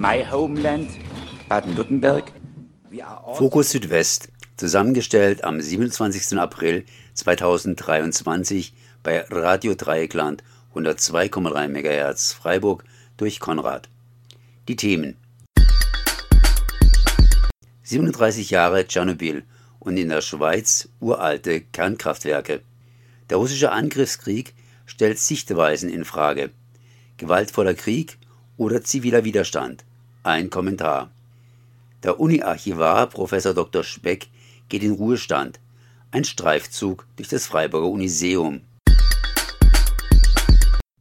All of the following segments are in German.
my homeland, Baden-Württemberg. Fokus Südwest, zusammengestellt am 27. April 2023 bei Radio Dreieckland 102,3 MHz Freiburg durch Konrad. Die Themen 37 Jahre Tschernobyl und in der Schweiz uralte Kernkraftwerke. Der russische Angriffskrieg stellt Sichtweisen in Frage. Gewaltvoller Krieg oder ziviler Widerstand? Ein Kommentar. Der Uni-Archivar Prof. Dr. Speck geht in Ruhestand. Ein Streifzug durch das Freiburger Uniseum.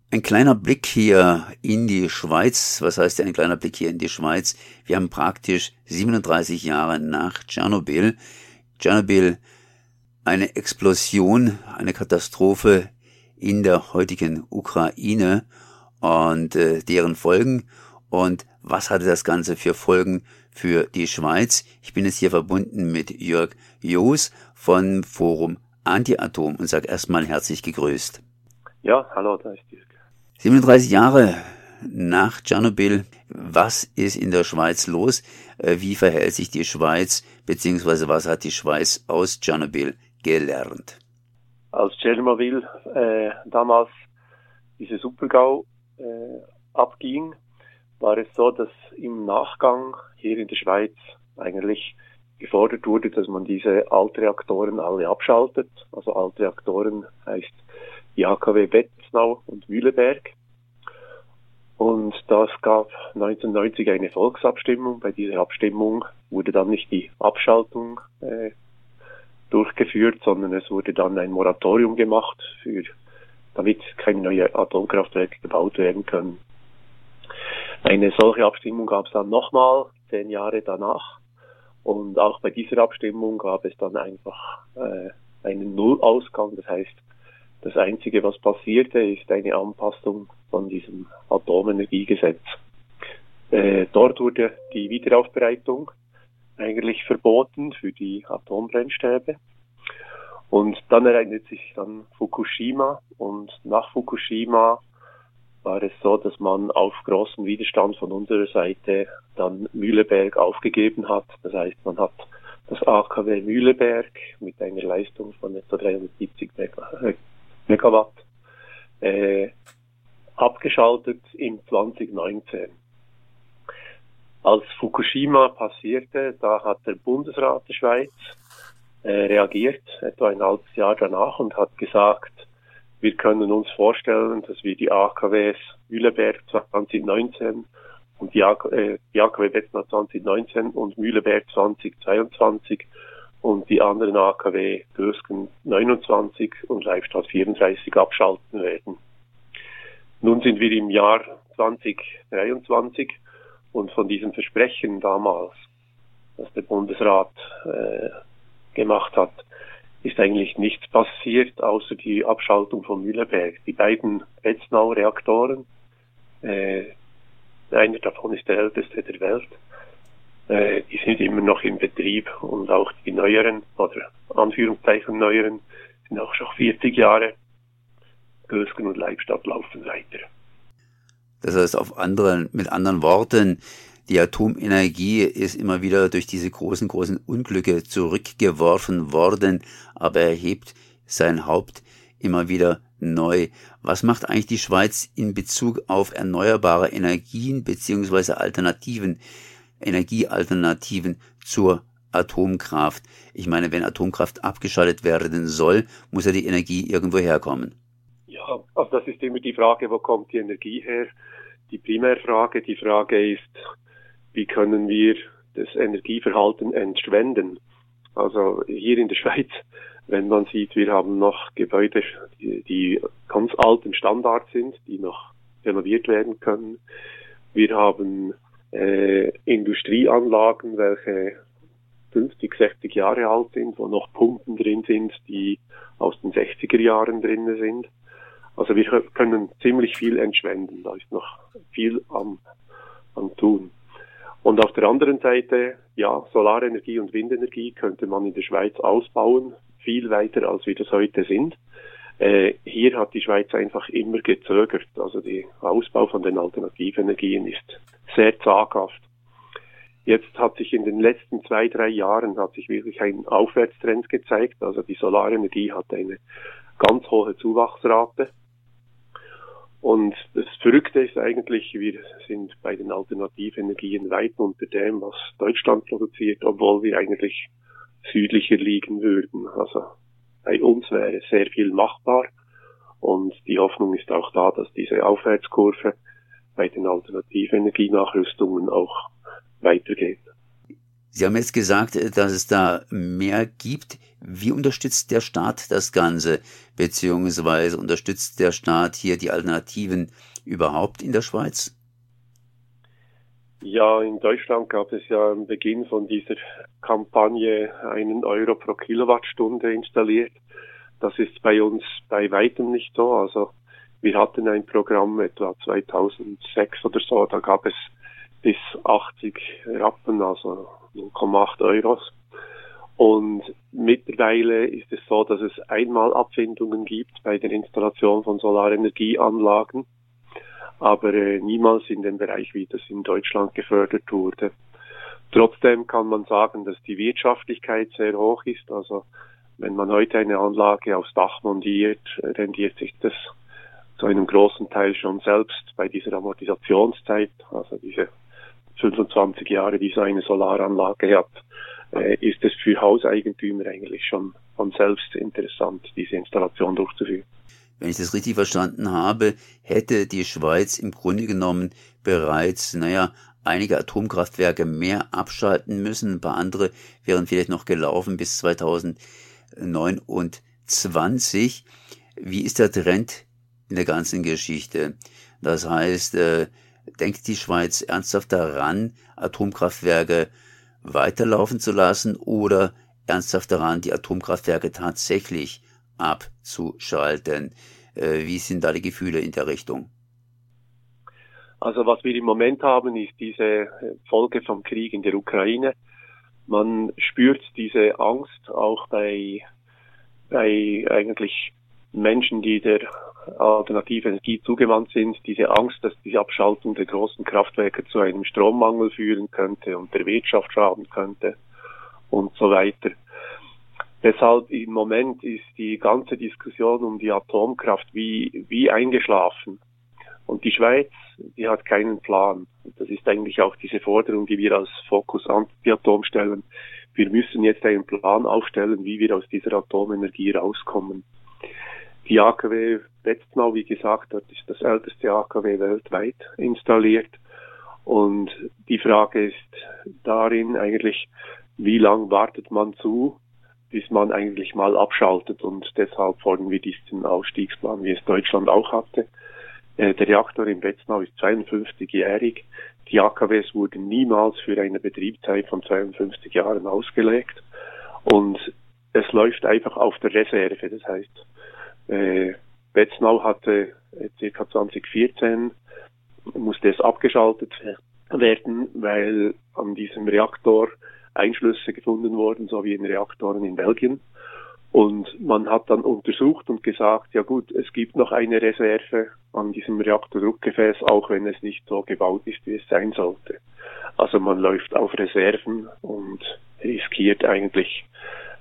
Ein kleiner Blick hier in die Schweiz. Was heißt ein kleiner Blick hier in die Schweiz? Wir haben praktisch 37 Jahre nach Tschernobyl. Tschernobyl, eine Explosion, eine Katastrophe in der heutigen Ukraine und äh, deren Folgen und was hatte das Ganze für Folgen für die Schweiz. Ich bin jetzt hier verbunden mit Jörg Joos von Forum Anti-Atom und sage erstmal herzlich gegrüßt. Ja, hallo, da ist Jörg. 37 Jahre nach Tschernobyl. Was ist in der Schweiz los? Äh, wie verhält sich die Schweiz, beziehungsweise was hat die Schweiz aus Tschernobyl gelernt? Als Tschernobyl äh, damals diese Supergau äh, abging, war es so, dass im Nachgang hier in der Schweiz eigentlich gefordert wurde, dass man diese Altreaktoren alle abschaltet. Also Altreaktoren heißt die AKW Betznau und Mühleberg. Und das gab 1990 eine Volksabstimmung. Bei dieser Abstimmung wurde dann nicht die Abschaltung äh, durchgeführt, sondern es wurde dann ein Moratorium gemacht, für, damit keine neuen Atomkraftwerke gebaut werden können. Eine solche Abstimmung gab es dann nochmal, zehn Jahre danach. Und auch bei dieser Abstimmung gab es dann einfach äh, einen Nullausgang. Das heißt, das Einzige, was passierte, ist eine Anpassung von diesem Atomenergiegesetz. Äh, dort wurde die Wiederaufbereitung eigentlich verboten für die Atombrennstäbe. Und dann ereignet sich dann Fukushima und nach Fukushima war es so, dass man auf großen Widerstand von unserer Seite dann Mühleberg aufgegeben hat. Das heißt, man hat das AKW Mühleberg mit einer Leistung von etwa 370 Megawatt äh, abgeschaltet im 2019. Als Fukushima passierte, da hat der Bundesrat der Schweiz äh, reagiert, etwa ein halbes Jahr danach, und hat gesagt, wir können uns vorstellen, dass wir die AKWs Mühleberg 2019 und die, äh, die AKW Bettner 2019 und Mühleberg 2022 und die anderen AKW Gösgen 29 und Leibstadt 34 abschalten werden. Nun sind wir im Jahr 2023 und von diesem Versprechen damals, das der Bundesrat äh, gemacht hat, ist eigentlich nichts passiert, außer die Abschaltung von Mühleberg. Die beiden Betznau-Reaktoren, äh, einer davon ist der älteste der Welt, äh, die sind immer noch in Betrieb und auch die neueren, oder Anführungszeichen neueren, sind auch schon 40 Jahre. Gösgen und Leibstadt laufen weiter. Das heißt, auf anderen, mit anderen Worten, die Atomenergie ist immer wieder durch diese großen, großen Unglücke zurückgeworfen worden, aber er hebt sein Haupt immer wieder neu. Was macht eigentlich die Schweiz in Bezug auf erneuerbare Energien beziehungsweise Alternativen, Energiealternativen zur Atomkraft? Ich meine, wenn Atomkraft abgeschaltet werden soll, muss ja die Energie irgendwo herkommen. Ja, also das ist immer die Frage, wo kommt die Energie her? Die Primärfrage, die Frage ist, wie können wir das Energieverhalten entschwenden. Also hier in der Schweiz, wenn man sieht, wir haben noch Gebäude, die, ganz alten Standard sind, die noch renoviert werden können. Wir haben äh, Industrieanlagen, welche 50, 60 Jahre alt sind, wo noch Pumpen drin sind, die aus den 60er Jahren drin sind. Also wir können ziemlich viel entschwenden. Da ist noch viel am, am tun. Und auf der anderen Seite, ja, Solarenergie und Windenergie könnte man in der Schweiz ausbauen, viel weiter als wir das heute sind. Äh, hier hat die Schweiz einfach immer gezögert. Also der Ausbau von den Alternativenergien ist sehr zaghaft. Jetzt hat sich in den letzten zwei, drei Jahren hat sich wirklich ein Aufwärtstrend gezeigt. Also die Solarenergie hat eine ganz hohe Zuwachsrate. Und das Verrückte ist eigentlich, wir sind bei den Alternativenergien weit unter dem, was Deutschland produziert, obwohl wir eigentlich südlicher liegen würden. Also bei uns wäre sehr viel machbar. Und die Hoffnung ist auch da, dass diese Aufwärtskurve bei den Alternativenergienachrüstungen auch weitergeht. Sie haben jetzt gesagt, dass es da mehr gibt. Wie unterstützt der Staat das Ganze? Beziehungsweise unterstützt der Staat hier die Alternativen überhaupt in der Schweiz? Ja, in Deutschland gab es ja am Beginn von dieser Kampagne einen Euro pro Kilowattstunde installiert. Das ist bei uns bei weitem nicht so. Also wir hatten ein Programm etwa 2006 oder so, da gab es bis 80 Rappen, also 0,8 Euros. Und mittlerweile ist es so, dass es einmal Abfindungen gibt bei der Installation von Solarenergieanlagen, aber äh, niemals in dem Bereich, wie das in Deutschland gefördert wurde. Trotzdem kann man sagen, dass die Wirtschaftlichkeit sehr hoch ist. Also wenn man heute eine Anlage aufs Dach montiert, rendiert sich das zu einem großen Teil schon selbst bei dieser Amortisationszeit, also diese 25 Jahre, die so eine Solaranlage hat, äh, ist es für Hauseigentümer eigentlich schon von selbst interessant, diese Installation durchzuführen. Wenn ich das richtig verstanden habe, hätte die Schweiz im Grunde genommen bereits, naja, einige Atomkraftwerke mehr abschalten müssen. Ein paar andere wären vielleicht noch gelaufen bis 2029. Wie ist der Trend in der ganzen Geschichte? Das heißt, äh, denkt die Schweiz ernsthaft daran, Atomkraftwerke weiterlaufen zu lassen oder ernsthaft daran, die Atomkraftwerke tatsächlich abzuschalten? Äh, wie sind da die Gefühle in der Richtung? Also was wir im Moment haben, ist diese Folge vom Krieg in der Ukraine. Man spürt diese Angst auch bei, bei eigentlich Menschen, die der alternative Energie zugewandt sind, diese Angst, dass die Abschaltung der großen Kraftwerke zu einem Strommangel führen könnte und der Wirtschaft schaden könnte und so weiter. Deshalb im Moment ist die ganze Diskussion um die Atomkraft wie, wie eingeschlafen. Und die Schweiz, die hat keinen Plan. Das ist eigentlich auch diese Forderung, die wir als Fokus Anti-Atom stellen. Wir müssen jetzt einen Plan aufstellen, wie wir aus dieser Atomenergie rauskommen. Die AKW Betznau, wie gesagt, dort ist das älteste AKW weltweit installiert. Und die Frage ist darin eigentlich, wie lang wartet man zu, bis man eigentlich mal abschaltet. Und deshalb folgen wir diesen Ausstiegsplan, wie es Deutschland auch hatte. Äh, der Reaktor in Betznau ist 52-jährig. Die AKWs wurden niemals für eine Betriebszeit von 52 Jahren ausgelegt. Und es läuft einfach auf der Reserve. Das heißt, äh, Betznau hatte äh, circa 2014 musste es abgeschaltet werden, weil an diesem Reaktor Einschlüsse gefunden wurden, so wie in Reaktoren in Belgien. Und man hat dann untersucht und gesagt, ja gut, es gibt noch eine Reserve an diesem Reaktordruckgefäß, auch wenn es nicht so gebaut ist, wie es sein sollte. Also man läuft auf Reserven und riskiert eigentlich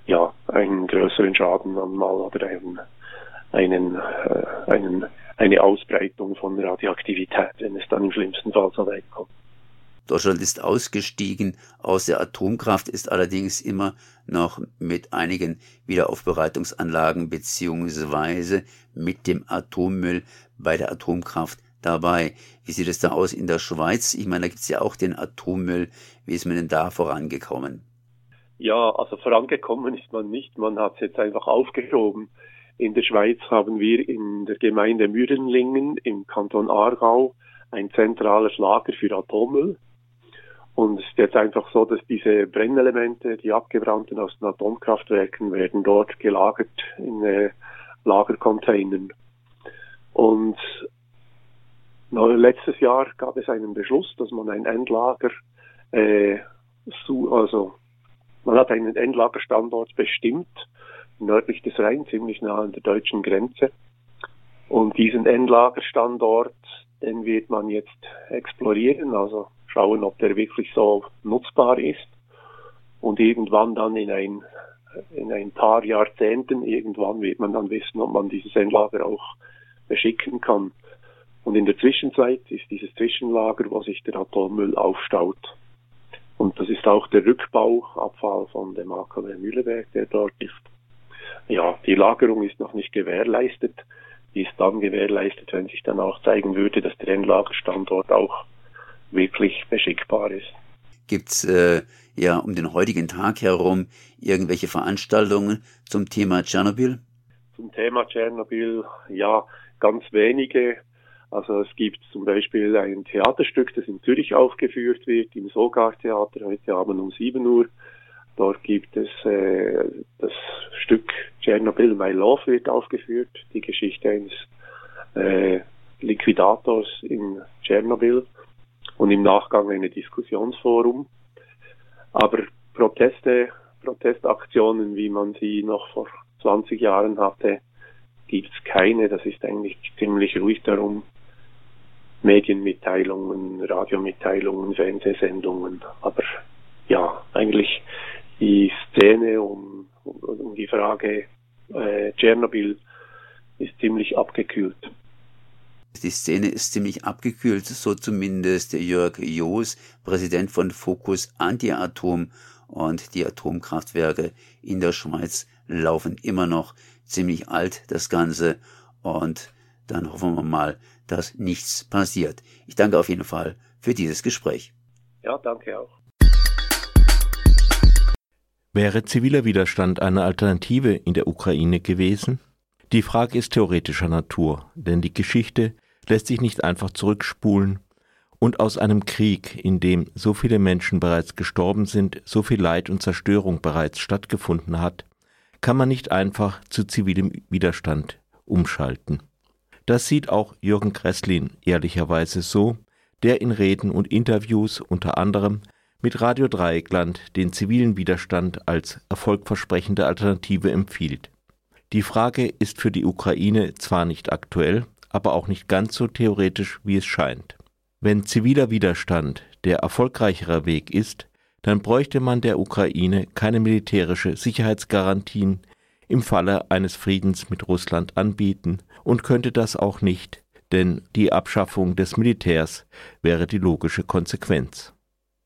ja einen größeren Schaden einmal oder einen einen, äh, einen, eine Ausbreitung von Radioaktivität, wenn es dann im schlimmsten Fall so weit kommt. Deutschland ist ausgestiegen aus der Atomkraft, ist allerdings immer noch mit einigen Wiederaufbereitungsanlagen beziehungsweise mit dem Atommüll bei der Atomkraft dabei. Wie sieht es da aus in der Schweiz? Ich meine, da gibt es ja auch den Atommüll. Wie ist man denn da vorangekommen? Ja, also vorangekommen ist man nicht. Man hat es jetzt einfach aufgeschoben. In der Schweiz haben wir in der Gemeinde Mürenlingen im Kanton Aargau ein zentrales Lager für Atommüll. Und es ist jetzt einfach so, dass diese Brennelemente, die abgebrannten aus den Atomkraftwerken, werden dort gelagert in äh, Lagercontainern. Und letztes Jahr gab es einen Beschluss, dass man ein Endlager, äh, also man hat einen Endlagerstandort bestimmt nördlich des Rhein, ziemlich nah an der deutschen Grenze. Und diesen Endlagerstandort, den wird man jetzt explorieren, also schauen, ob der wirklich so nutzbar ist. Und irgendwann dann in ein, in ein paar Jahrzehnten, irgendwann wird man dann wissen, ob man dieses Endlager auch beschicken kann. Und in der Zwischenzeit ist dieses Zwischenlager, wo sich der Atommüll aufstaut. Und das ist auch der Rückbauabfall von dem AKW Mühleberg, der dort ist. Ja, die Lagerung ist noch nicht gewährleistet. Die ist dann gewährleistet, wenn sich dann auch zeigen würde, dass der Endlagerstandort auch wirklich beschickbar ist. Gibt's äh, ja um den heutigen Tag herum irgendwelche Veranstaltungen zum Thema Tschernobyl? Zum Thema Tschernobyl, ja, ganz wenige. Also es gibt zum Beispiel ein Theaterstück, das in Zürich aufgeführt wird, im Sogar-Theater heute Abend um 7 Uhr. Dort gibt es äh, das Stück Chernobyl My Love wird aufgeführt, die Geschichte eines äh, Liquidators in Tschernobyl und im Nachgang eine Diskussionsforum. Aber Proteste, Protestaktionen, wie man sie noch vor 20 Jahren hatte, gibt es keine. Das ist eigentlich ziemlich ruhig darum. Medienmitteilungen, Radiomitteilungen, Fernsehsendungen. Aber ja, eigentlich die Szene um, um, die Frage äh, Tschernobyl ist ziemlich abgekühlt. Die Szene ist ziemlich abgekühlt, so zumindest Jörg Joos, Präsident von Focus Anti-Atom und die Atomkraftwerke in der Schweiz laufen immer noch ziemlich alt, das Ganze. Und dann hoffen wir mal, dass nichts passiert. Ich danke auf jeden Fall für dieses Gespräch. Ja, danke auch. Wäre ziviler Widerstand eine Alternative in der Ukraine gewesen? Die Frage ist theoretischer Natur, denn die Geschichte lässt sich nicht einfach zurückspulen und aus einem Krieg, in dem so viele Menschen bereits gestorben sind, so viel Leid und Zerstörung bereits stattgefunden hat, kann man nicht einfach zu zivilem Widerstand umschalten. Das sieht auch Jürgen Kresslin ehrlicherweise so, der in Reden und Interviews unter anderem mit Radio Dreieckland den zivilen Widerstand als erfolgversprechende Alternative empfiehlt. Die Frage ist für die Ukraine zwar nicht aktuell, aber auch nicht ganz so theoretisch, wie es scheint. Wenn ziviler Widerstand der erfolgreichere Weg ist, dann bräuchte man der Ukraine keine militärische Sicherheitsgarantien im Falle eines Friedens mit Russland anbieten und könnte das auch nicht, denn die Abschaffung des Militärs wäre die logische Konsequenz.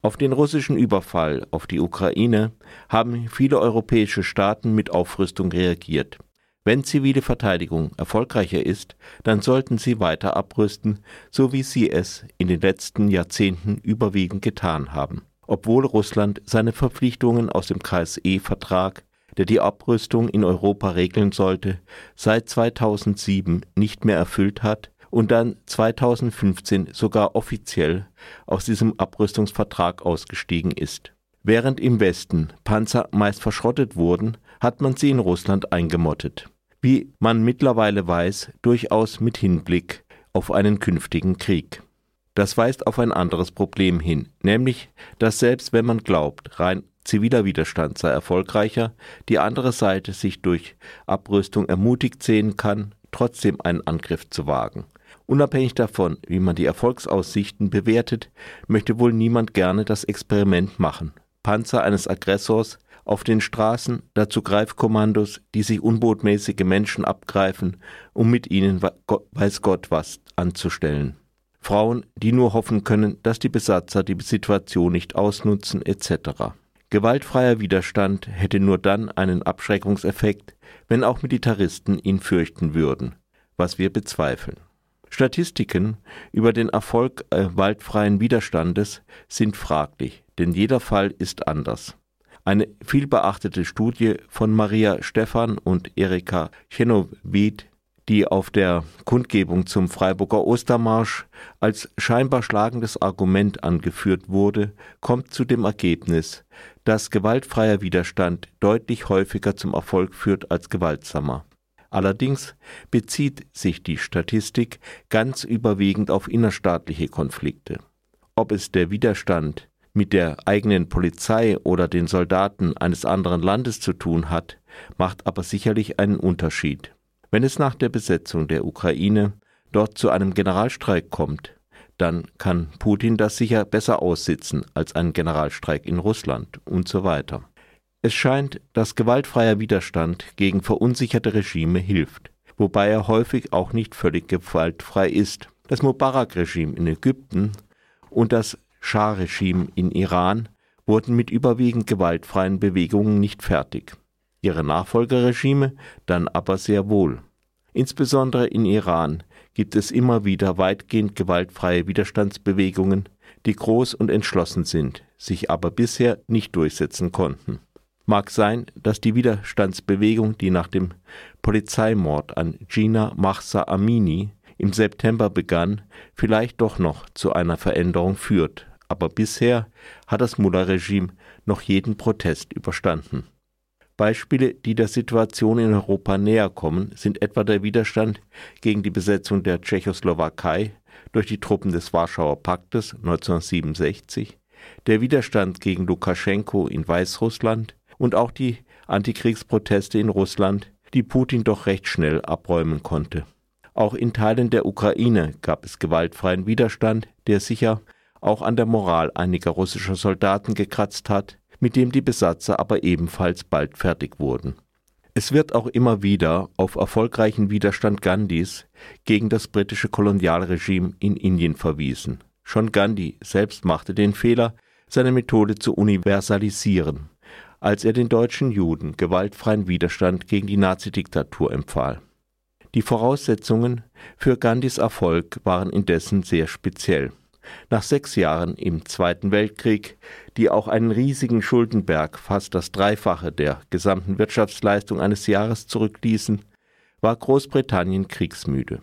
Auf den russischen Überfall auf die Ukraine haben viele europäische Staaten mit Aufrüstung reagiert. Wenn zivile Verteidigung erfolgreicher ist, dann sollten sie weiter abrüsten, so wie sie es in den letzten Jahrzehnten überwiegend getan haben. Obwohl Russland seine Verpflichtungen aus dem KSE-Vertrag, der die Abrüstung in Europa regeln sollte, seit 2007 nicht mehr erfüllt hat und dann 2015 sogar offiziell aus diesem Abrüstungsvertrag ausgestiegen ist. Während im Westen Panzer meist verschrottet wurden, hat man sie in Russland eingemottet wie man mittlerweile weiß, durchaus mit Hinblick auf einen künftigen Krieg. Das weist auf ein anderes Problem hin, nämlich, dass selbst wenn man glaubt, rein ziviler Widerstand sei erfolgreicher, die andere Seite sich durch Abrüstung ermutigt sehen kann, trotzdem einen Angriff zu wagen. Unabhängig davon, wie man die Erfolgsaussichten bewertet, möchte wohl niemand gerne das Experiment machen. Panzer eines Aggressors auf den Straßen, dazu Greifkommandos, die sich unbotmäßige Menschen abgreifen, um mit ihnen weiß Gott was anzustellen. Frauen, die nur hoffen können, dass die Besatzer die Situation nicht ausnutzen, etc. Gewaltfreier Widerstand hätte nur dann einen Abschreckungseffekt, wenn auch Militaristen ihn fürchten würden, was wir bezweifeln. Statistiken über den Erfolg äh, waldfreien Widerstandes sind fraglich, denn jeder Fall ist anders. Eine vielbeachtete Studie von Maria Stephan und Erika Chenowit, die auf der Kundgebung zum Freiburger Ostermarsch als scheinbar schlagendes Argument angeführt wurde, kommt zu dem Ergebnis, dass gewaltfreier Widerstand deutlich häufiger zum Erfolg führt als gewaltsamer. Allerdings bezieht sich die Statistik ganz überwiegend auf innerstaatliche Konflikte. Ob es der Widerstand mit der eigenen Polizei oder den Soldaten eines anderen Landes zu tun hat, macht aber sicherlich einen Unterschied. Wenn es nach der Besetzung der Ukraine dort zu einem Generalstreik kommt, dann kann Putin das sicher besser aussitzen als ein Generalstreik in Russland und so weiter. Es scheint, dass gewaltfreier Widerstand gegen verunsicherte Regime hilft, wobei er häufig auch nicht völlig gewaltfrei ist. Das Mubarak-Regime in Ägypten und das Schah-Regime in Iran wurden mit überwiegend gewaltfreien Bewegungen nicht fertig, ihre Nachfolgerregime dann aber sehr wohl. Insbesondere in Iran gibt es immer wieder weitgehend gewaltfreie Widerstandsbewegungen, die groß und entschlossen sind, sich aber bisher nicht durchsetzen konnten. Mag sein, dass die Widerstandsbewegung, die nach dem Polizeimord an Gina Mahsa Amini im September begann, vielleicht doch noch zu einer Veränderung führt, aber bisher hat das Mullah-Regime noch jeden Protest überstanden. Beispiele, die der Situation in Europa näher kommen, sind etwa der Widerstand gegen die Besetzung der Tschechoslowakei durch die Truppen des Warschauer Paktes 1967, der Widerstand gegen Lukaschenko in Weißrussland und auch die Antikriegsproteste in Russland, die Putin doch recht schnell abräumen konnte. Auch in Teilen der Ukraine gab es gewaltfreien Widerstand, der sicher auch an der Moral einiger russischer Soldaten gekratzt hat, mit dem die Besatzer aber ebenfalls bald fertig wurden. Es wird auch immer wieder auf erfolgreichen Widerstand Gandhis gegen das britische Kolonialregime in Indien verwiesen. Schon Gandhi selbst machte den Fehler, seine Methode zu universalisieren, als er den deutschen Juden gewaltfreien Widerstand gegen die Nazidiktatur empfahl. Die Voraussetzungen für Gandhis Erfolg waren indessen sehr speziell. Nach sechs Jahren im Zweiten Weltkrieg, die auch einen riesigen Schuldenberg, fast das Dreifache der gesamten Wirtschaftsleistung eines Jahres zurückließen, war Großbritannien kriegsmüde.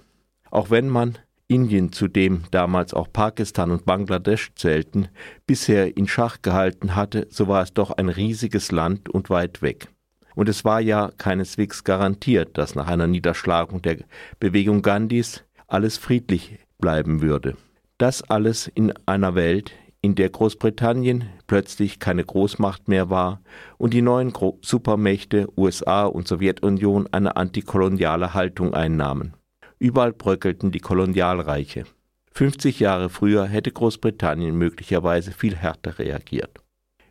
Auch wenn man Indien, zu dem damals auch Pakistan und Bangladesch zählten, bisher in Schach gehalten hatte, so war es doch ein riesiges Land und weit weg. Und es war ja keineswegs garantiert, dass nach einer Niederschlagung der Bewegung Gandhis alles friedlich bleiben würde. Das alles in einer Welt, in der Großbritannien plötzlich keine Großmacht mehr war und die neuen Supermächte USA und Sowjetunion eine antikoloniale Haltung einnahmen. Überall bröckelten die Kolonialreiche. 50 Jahre früher hätte Großbritannien möglicherweise viel härter reagiert.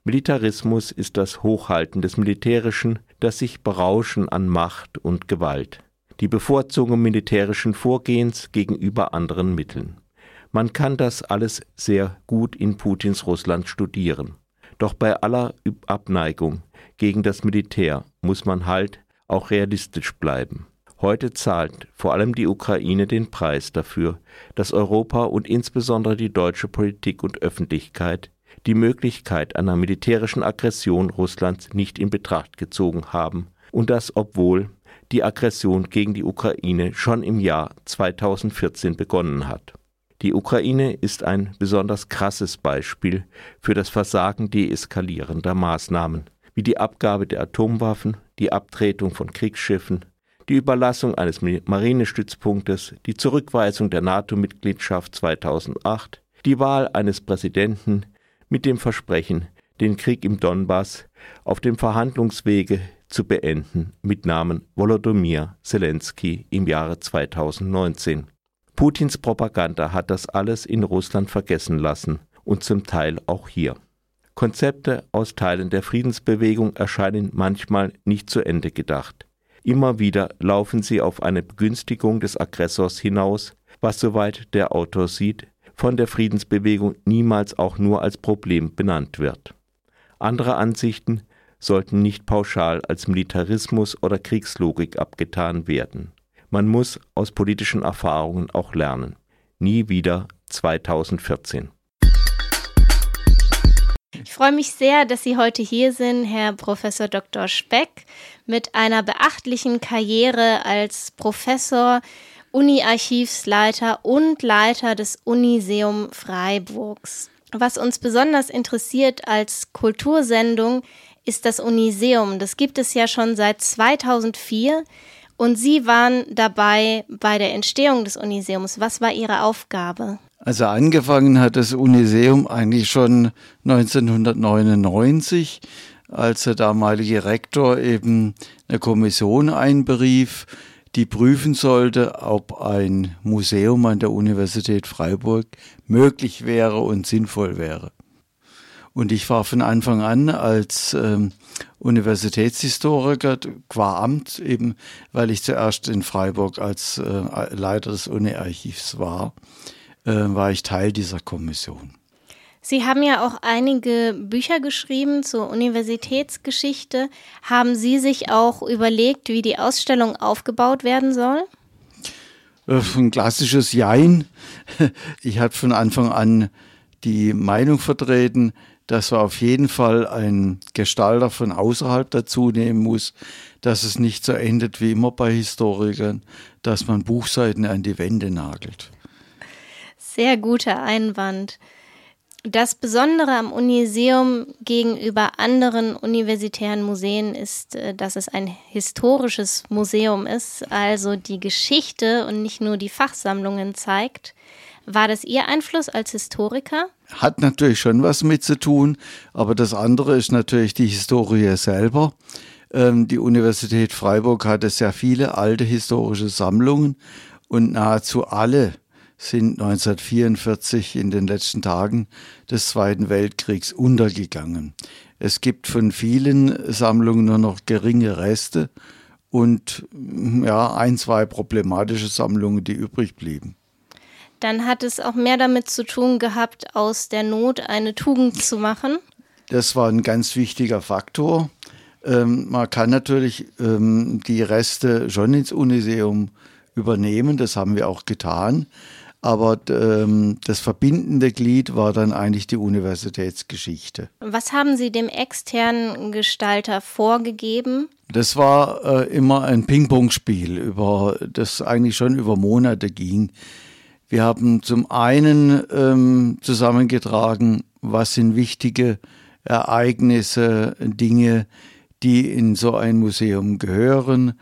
Militarismus ist das Hochhalten des Militärischen, das sich Berauschen an Macht und Gewalt, die Bevorzugung militärischen Vorgehens gegenüber anderen Mitteln. Man kann das alles sehr gut in Putins Russland studieren. Doch bei aller Abneigung gegen das Militär muss man halt auch realistisch bleiben. Heute zahlt vor allem die Ukraine den Preis dafür, dass Europa und insbesondere die deutsche Politik und Öffentlichkeit die Möglichkeit einer militärischen Aggression Russlands nicht in Betracht gezogen haben, und das obwohl die Aggression gegen die Ukraine schon im Jahr 2014 begonnen hat. Die Ukraine ist ein besonders krasses Beispiel für das Versagen deeskalierender Maßnahmen, wie die Abgabe der Atomwaffen, die Abtretung von Kriegsschiffen, die Überlassung eines Marinestützpunktes, die Zurückweisung der NATO-Mitgliedschaft 2008, die Wahl eines Präsidenten mit dem Versprechen, den Krieg im Donbass auf dem Verhandlungswege zu beenden mit Namen Volodymyr Zelensky im Jahre 2019. Putins Propaganda hat das alles in Russland vergessen lassen und zum Teil auch hier. Konzepte aus Teilen der Friedensbewegung erscheinen manchmal nicht zu Ende gedacht. Immer wieder laufen sie auf eine Begünstigung des Aggressors hinaus, was soweit der Autor sieht, von der Friedensbewegung niemals auch nur als Problem benannt wird. Andere Ansichten sollten nicht pauschal als Militarismus oder Kriegslogik abgetan werden. Man muss aus politischen Erfahrungen auch lernen. Nie wieder 2014. Ich freue mich sehr, dass Sie heute hier sind, Herr Professor Dr. Speck, mit einer beachtlichen Karriere als Professor, Uni-Archivsleiter und Leiter des Uniseum Freiburgs. Was uns besonders interessiert als Kultursendung ist das Uniseum. Das gibt es ja schon seit 2004. Und Sie waren dabei bei der Entstehung des Uniseums. Was war Ihre Aufgabe? Also angefangen hat das Uniseum eigentlich schon 1999, als der damalige Rektor eben eine Kommission einberief, die prüfen sollte, ob ein Museum an der Universität Freiburg möglich wäre und sinnvoll wäre. Und ich war von Anfang an als ähm, Universitätshistoriker qua Amt, eben weil ich zuerst in Freiburg als äh, Leiter des Uni-Archivs war, äh, war ich Teil dieser Kommission. Sie haben ja auch einige Bücher geschrieben zur Universitätsgeschichte. Haben Sie sich auch überlegt, wie die Ausstellung aufgebaut werden soll? Äh, ein klassisches Jein. Ich hatte von Anfang an die Meinung vertreten, dass man auf jeden Fall einen Gestalter von außerhalb dazu nehmen muss, dass es nicht so endet wie immer bei Historikern, dass man Buchseiten an die Wände nagelt. Sehr guter Einwand. Das Besondere am Uniseum gegenüber anderen universitären Museen ist, äh, dass es ein historisches Museum ist, also die Geschichte und nicht nur die Fachsammlungen zeigt. War das Ihr Einfluss als Historiker? Hat natürlich schon was mit zu tun, aber das andere ist natürlich die Historie selber. Ähm, die Universität Freiburg hatte sehr viele alte historische Sammlungen und nahezu alle sind 1944 in den letzten Tagen des Zweiten Weltkriegs untergegangen. Es gibt von vielen Sammlungen nur noch geringe Reste und ja, ein, zwei problematische Sammlungen, die übrig blieben. Dann hat es auch mehr damit zu tun gehabt, aus der Not eine Tugend zu machen. Das war ein ganz wichtiger Faktor. Ähm, man kann natürlich ähm, die Reste schon ins Uniseum übernehmen, das haben wir auch getan. Aber ähm, das verbindende Glied war dann eigentlich die Universitätsgeschichte. Was haben Sie dem externen Gestalter vorgegeben? Das war äh, immer ein Ping-Pong-Spiel, über das eigentlich schon über Monate ging. Wir haben zum einen ähm, zusammengetragen, was sind wichtige Ereignisse, Dinge, die in so ein Museum gehören,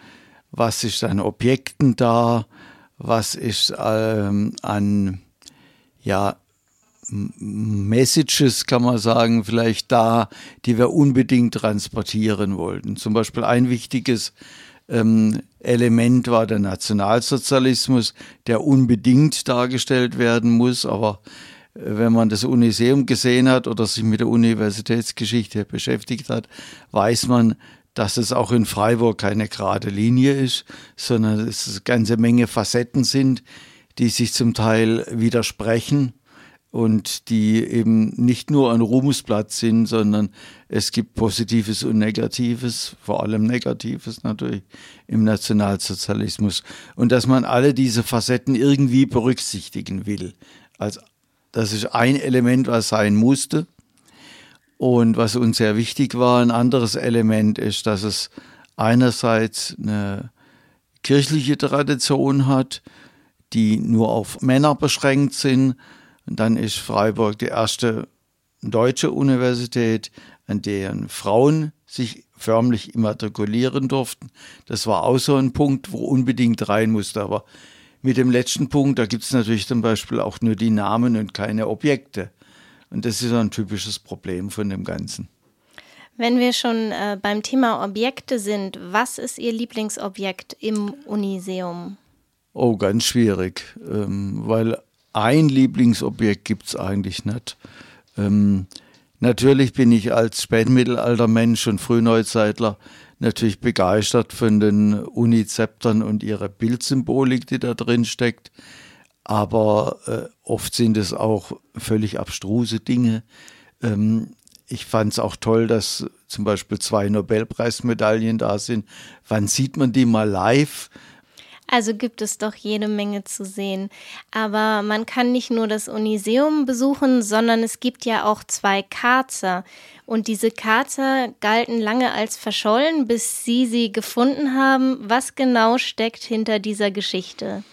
was ist an Objekten da, was ist ähm, an ja, Messages, kann man sagen, vielleicht da, die wir unbedingt transportieren wollten. Zum Beispiel ein wichtiges ähm, Element war der Nationalsozialismus, der unbedingt dargestellt werden muss, aber äh, wenn man das Uniseum gesehen hat oder sich mit der Universitätsgeschichte beschäftigt hat, weiß man, dass es auch in Freiburg keine gerade Linie ist, sondern dass es ganze Menge Facetten sind, die sich zum Teil widersprechen und die eben nicht nur ein Ruhmesblatt sind, sondern es gibt Positives und Negatives, vor allem Negatives natürlich im Nationalsozialismus. Und dass man alle diese Facetten irgendwie berücksichtigen will. Also das ist ein Element, was sein musste. Und was uns sehr wichtig war, ein anderes Element ist, dass es einerseits eine kirchliche Tradition hat, die nur auf Männer beschränkt sind. Und dann ist Freiburg die erste deutsche Universität, an der Frauen sich förmlich immatrikulieren durften. Das war auch so ein Punkt, wo unbedingt rein musste. Aber mit dem letzten Punkt, da gibt es natürlich zum Beispiel auch nur die Namen und keine Objekte. Und das ist ein typisches Problem von dem Ganzen. Wenn wir schon äh, beim Thema Objekte sind, was ist Ihr Lieblingsobjekt im Uniseum? Oh, ganz schwierig, ähm, weil ein Lieblingsobjekt gibt es eigentlich nicht. Ähm, natürlich bin ich als Spätmittelaltermensch und Frühneuzeitler natürlich begeistert von den Unizeptern und ihrer Bildsymbolik, die da drin steckt aber äh, oft sind es auch völlig abstruse Dinge. Ähm, ich fand es auch toll, dass zum Beispiel zwei Nobelpreismedaillen da sind. Wann sieht man die mal live? Also gibt es doch jede Menge zu sehen. Aber man kann nicht nur das Uniseum besuchen, sondern es gibt ja auch zwei Karzer. Und diese Karzer galten lange als verschollen, bis Sie sie gefunden haben. Was genau steckt hinter dieser Geschichte?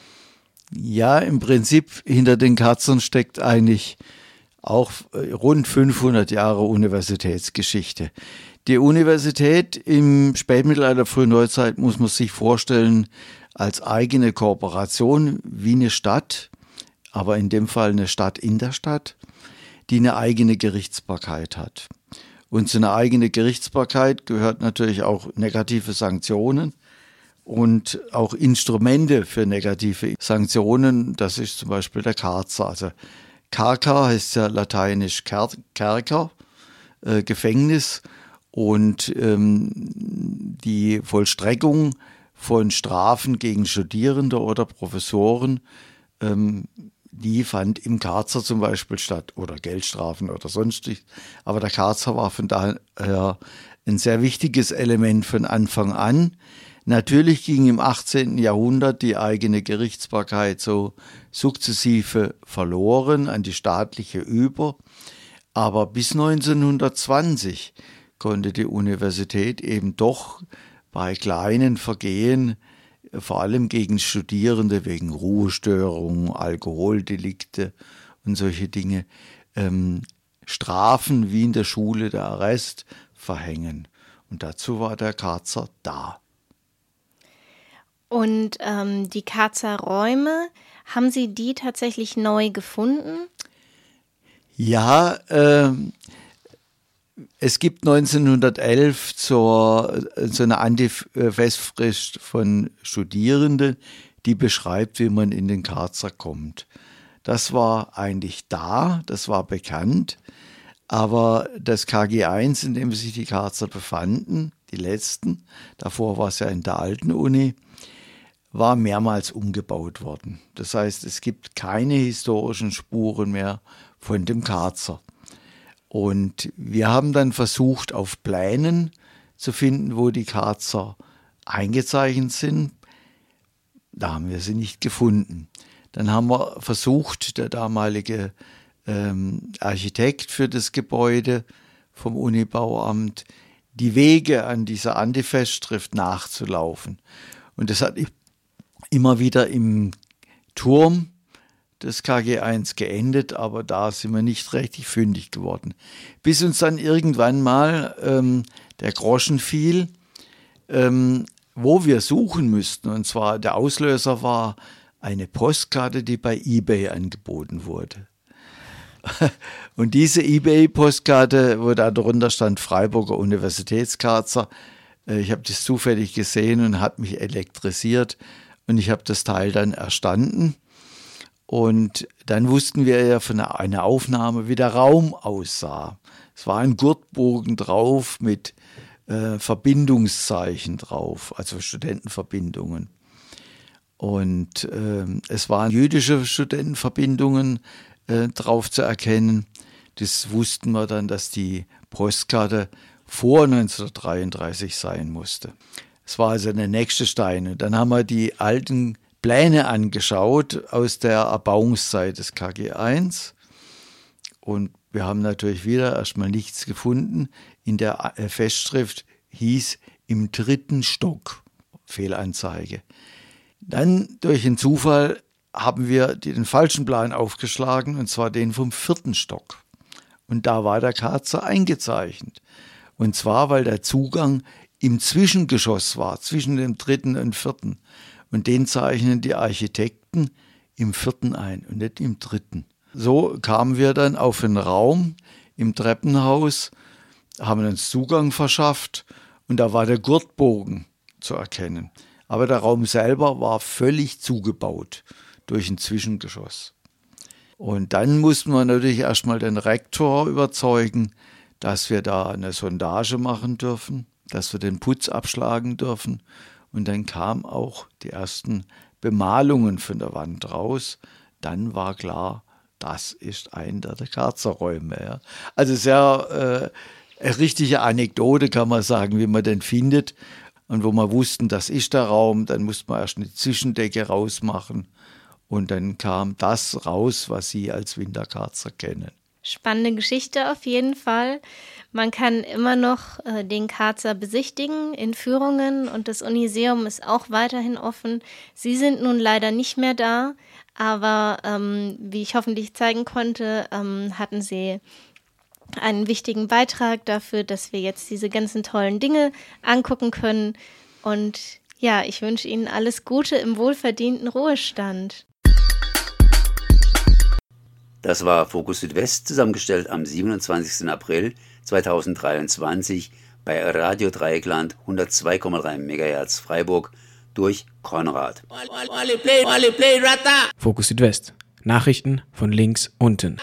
Ja, im Prinzip hinter den Katzen steckt eigentlich auch äh, rund 500 Jahre Universitätsgeschichte. Die Universität im Spätmittelalter, frühen Neuzeit muss man sich vorstellen als eigene Kooperation wie eine Stadt, aber in dem Fall eine Stadt in der Stadt, die eine eigene Gerichtsbarkeit hat. Und zu einer eigenen Gerichtsbarkeit gehört natürlich auch negative Sanktionen und auch Instrumente für negative Sanktionen. Das ist zum Beispiel der Karzer. Also Karka heißt ja lateinisch Kerker, äh, Gefängnis. Und ähm, die Vollstreckung von Strafen gegen Studierende oder Professoren ähm, die fand im Karzer zum Beispiel statt oder Geldstrafen oder sonstig. Aber der Karzer war von daher ein sehr wichtiges Element von Anfang an. Natürlich ging im 18. Jahrhundert die eigene Gerichtsbarkeit so sukzessive verloren an die staatliche über. Aber bis 1920 konnte die Universität eben doch bei kleinen Vergehen vor allem gegen Studierende wegen Ruhestörungen, Alkoholdelikte und solche Dinge, ähm, Strafen wie in der Schule der Arrest verhängen. Und dazu war der Karzer da. Und ähm, die Karzer Räume, haben Sie die tatsächlich neu gefunden? Ja, ähm, es gibt 1911 zur, so eine Antifestfrist von Studierenden, die beschreibt, wie man in den Karzer kommt. Das war eigentlich da, das war bekannt, aber das KG1, in dem sich die Karzer befanden, die letzten, davor war es ja in der alten Uni, war mehrmals umgebaut worden. Das heißt, es gibt keine historischen Spuren mehr von dem Karzer. Und wir haben dann versucht, auf Plänen zu finden, wo die Karzer eingezeichnet sind. Da haben wir sie nicht gefunden. Dann haben wir versucht, der damalige ähm, Architekt für das Gebäude vom Unibauamt, die Wege an dieser Antifestschrift nachzulaufen. Und das hat immer wieder im Turm des KG1 geendet, aber da sind wir nicht richtig fündig geworden. Bis uns dann irgendwann mal ähm, der Groschen fiel, ähm, wo wir suchen müssten. Und zwar der Auslöser war eine Postkarte, die bei eBay angeboten wurde. Und diese eBay-Postkarte, wo da drunter stand Freiburger Universitätskarzer, äh, ich habe das zufällig gesehen und hat mich elektrisiert und ich habe das Teil dann erstanden und dann wussten wir ja von einer Aufnahme, wie der Raum aussah. Es war ein Gurtbogen drauf mit äh, Verbindungszeichen drauf, also Studentenverbindungen. Und äh, es waren jüdische Studentenverbindungen äh, drauf zu erkennen. Das wussten wir dann, dass die Postkarte vor 1933 sein musste. Es war also der nächste Stein. dann haben wir die alten Pläne angeschaut aus der Erbauungszeit des KG1 und wir haben natürlich wieder erstmal nichts gefunden. In der äh, Festschrift hieß im dritten Stock Fehlanzeige. Dann durch einen Zufall haben wir den falschen Plan aufgeschlagen und zwar den vom vierten Stock. Und da war der Karzer eingezeichnet. Und zwar, weil der Zugang im Zwischengeschoss war, zwischen dem dritten und vierten. Und den zeichnen die Architekten im vierten ein und nicht im dritten. So kamen wir dann auf einen Raum im Treppenhaus, haben uns Zugang verschafft und da war der Gurtbogen zu erkennen. Aber der Raum selber war völlig zugebaut durch ein Zwischengeschoss. Und dann mussten wir natürlich erstmal den Rektor überzeugen, dass wir da eine Sondage machen dürfen, dass wir den Putz abschlagen dürfen und dann kamen auch die ersten Bemalungen von der Wand raus. Dann war klar, das ist ein der Karzerräume. Ja. Also sehr äh, eine richtige Anekdote kann man sagen, wie man den findet. Und wo wir wussten, das ist der Raum, dann musste man erst eine Zwischendecke rausmachen. Und dann kam das raus, was Sie als Winterkarzer kennen. Spannende Geschichte auf jeden Fall. Man kann immer noch äh, den Karzer besichtigen in Führungen und das Uniseum ist auch weiterhin offen. Sie sind nun leider nicht mehr da, aber ähm, wie ich hoffentlich zeigen konnte, ähm, hatten Sie einen wichtigen Beitrag dafür, dass wir jetzt diese ganzen tollen Dinge angucken können. Und ja, ich wünsche Ihnen alles Gute im wohlverdienten Ruhestand. Das war Fokus Südwest zusammengestellt am 27. April 2023 bei Radio Dreieckland 102,3 MHz Freiburg durch Konrad. Fokus Südwest. Nachrichten von links unten.